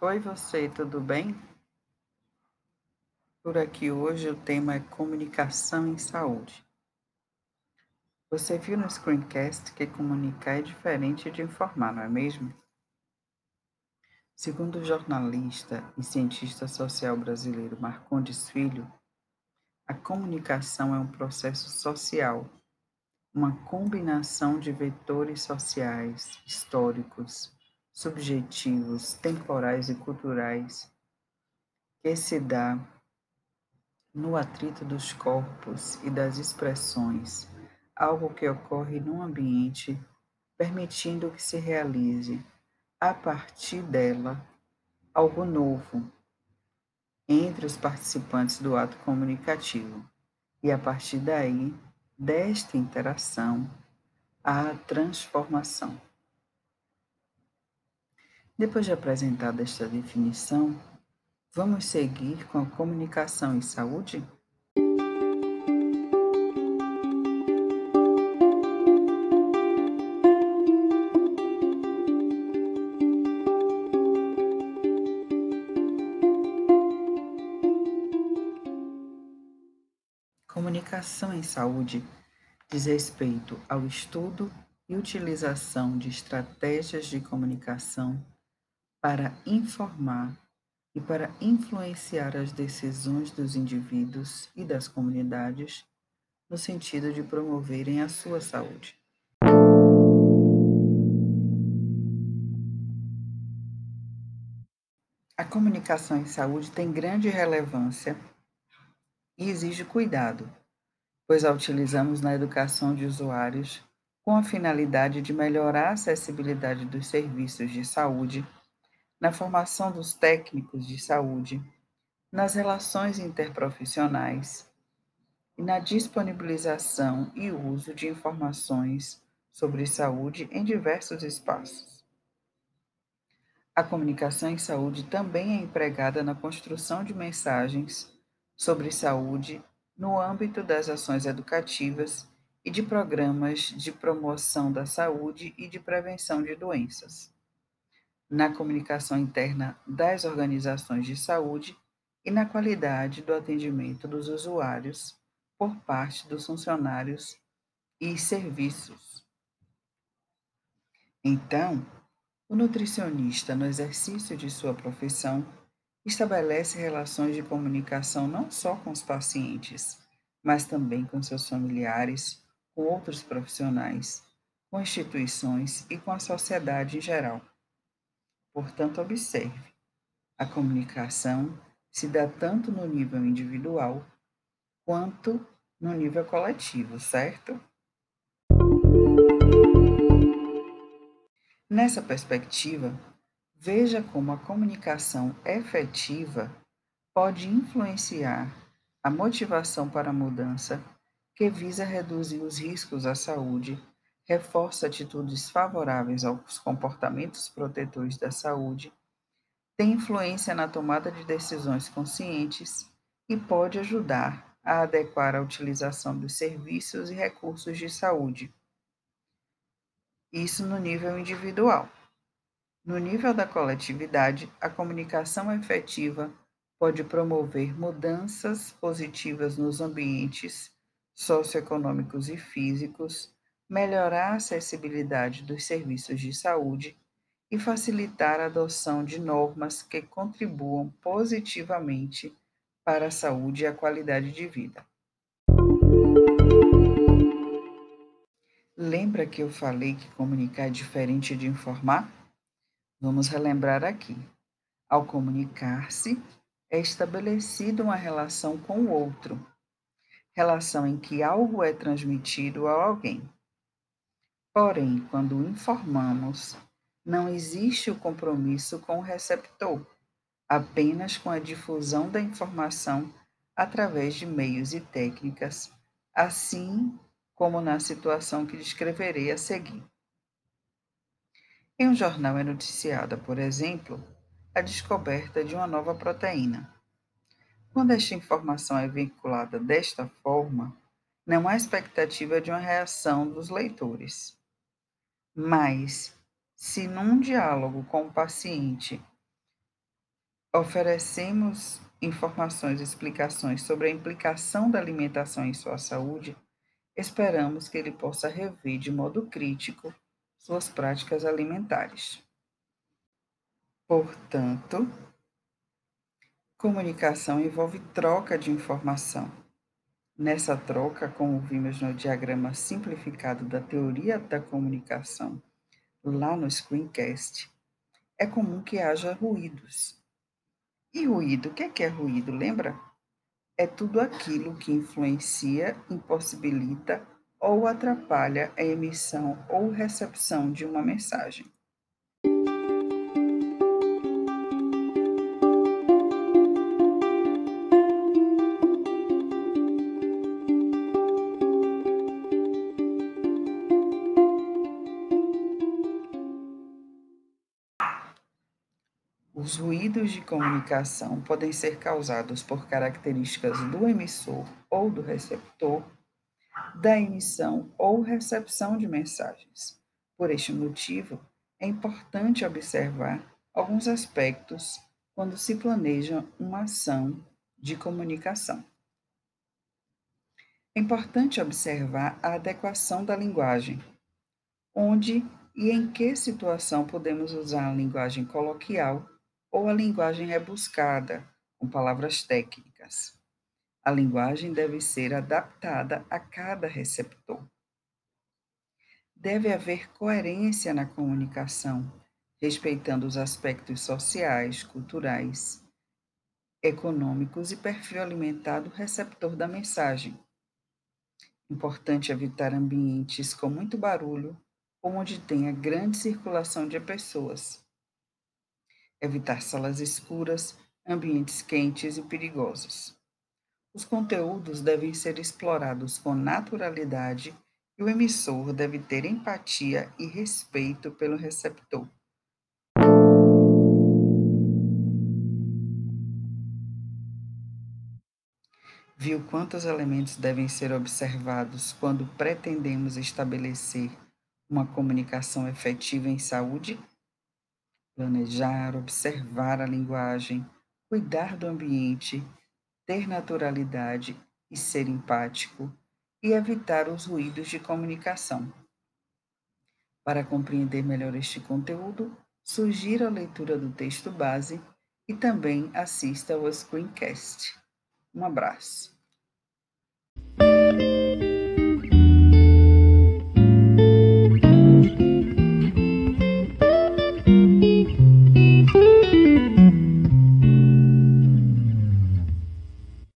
Oi, você, tudo bem? Por aqui hoje o tema é comunicação em saúde. Você viu no screencast que comunicar é diferente de informar, não é mesmo? Segundo o jornalista e cientista social brasileiro Marcondes Filho, a comunicação é um processo social, uma combinação de vetores sociais, históricos, subjetivos, temporais e culturais que se dá no atrito dos corpos e das expressões, algo que ocorre num ambiente, permitindo que se realize, a partir dela, algo novo entre os participantes do ato comunicativo, e a partir daí, desta interação, a transformação. Depois de apresentada esta definição, vamos seguir com a comunicação em saúde? Comunicação em saúde diz respeito ao estudo e utilização de estratégias de comunicação para informar e para influenciar as decisões dos indivíduos e das comunidades no sentido de promoverem a sua saúde. A comunicação em saúde tem grande relevância e exige cuidado, pois a utilizamos na educação de usuários com a finalidade de melhorar a acessibilidade dos serviços de saúde na formação dos técnicos de saúde, nas relações interprofissionais e na disponibilização e uso de informações sobre saúde em diversos espaços. A comunicação em saúde também é empregada na construção de mensagens sobre saúde no âmbito das ações educativas e de programas de promoção da saúde e de prevenção de doenças na comunicação interna das organizações de saúde e na qualidade do atendimento dos usuários por parte dos funcionários e serviços. Então, o nutricionista, no exercício de sua profissão, estabelece relações de comunicação não só com os pacientes, mas também com seus familiares, com outros profissionais, com instituições e com a sociedade em geral. Portanto, observe: a comunicação se dá tanto no nível individual quanto no nível coletivo, certo? Nessa perspectiva, veja como a comunicação efetiva pode influenciar a motivação para a mudança que visa reduzir os riscos à saúde reforça atitudes favoráveis aos comportamentos protetores da saúde, tem influência na tomada de decisões conscientes e pode ajudar a adequar a utilização dos serviços e recursos de saúde. Isso no nível individual. No nível da coletividade, a comunicação efetiva pode promover mudanças positivas nos ambientes socioeconômicos e físicos melhorar a acessibilidade dos serviços de saúde e facilitar a adoção de normas que contribuam positivamente para a saúde e a qualidade de vida. Lembra que eu falei que comunicar é diferente de informar? Vamos relembrar aqui. Ao comunicar-se, é estabelecida uma relação com o outro, relação em que algo é transmitido a alguém. Porém, quando informamos, não existe o compromisso com o receptor, apenas com a difusão da informação através de meios e técnicas, assim como na situação que descreverei a seguir. Em um jornal é noticiada, por exemplo, a descoberta de uma nova proteína. Quando esta informação é vinculada desta forma, não há expectativa de uma reação dos leitores. Mas, se num diálogo com o paciente oferecemos informações e explicações sobre a implicação da alimentação em sua saúde, esperamos que ele possa rever de modo crítico suas práticas alimentares. Portanto, comunicação envolve troca de informação. Nessa troca, como vimos no diagrama simplificado da teoria da comunicação, lá no screencast, é comum que haja ruídos. E ruído, o que é, que é ruído? Lembra? É tudo aquilo que influencia, impossibilita ou atrapalha a emissão ou recepção de uma mensagem. Ruídos de comunicação podem ser causados por características do emissor ou do receptor, da emissão ou recepção de mensagens. Por este motivo, é importante observar alguns aspectos quando se planeja uma ação de comunicação. É importante observar a adequação da linguagem, onde e em que situação podemos usar a linguagem coloquial ou a linguagem rebuscada, com palavras técnicas. A linguagem deve ser adaptada a cada receptor. Deve haver coerência na comunicação, respeitando os aspectos sociais, culturais, econômicos e perfil alimentar do receptor da mensagem. Importante evitar ambientes com muito barulho ou onde tenha grande circulação de pessoas evitar salas escuras, ambientes quentes e perigosos. Os conteúdos devem ser explorados com naturalidade e o emissor deve ter empatia e respeito pelo receptor. Viu quantos elementos devem ser observados quando pretendemos estabelecer uma comunicação efetiva em saúde? Planejar, observar a linguagem, cuidar do ambiente, ter naturalidade e ser empático e evitar os ruídos de comunicação. Para compreender melhor este conteúdo, sugira a leitura do texto base e também assista ao screencast. Um abraço.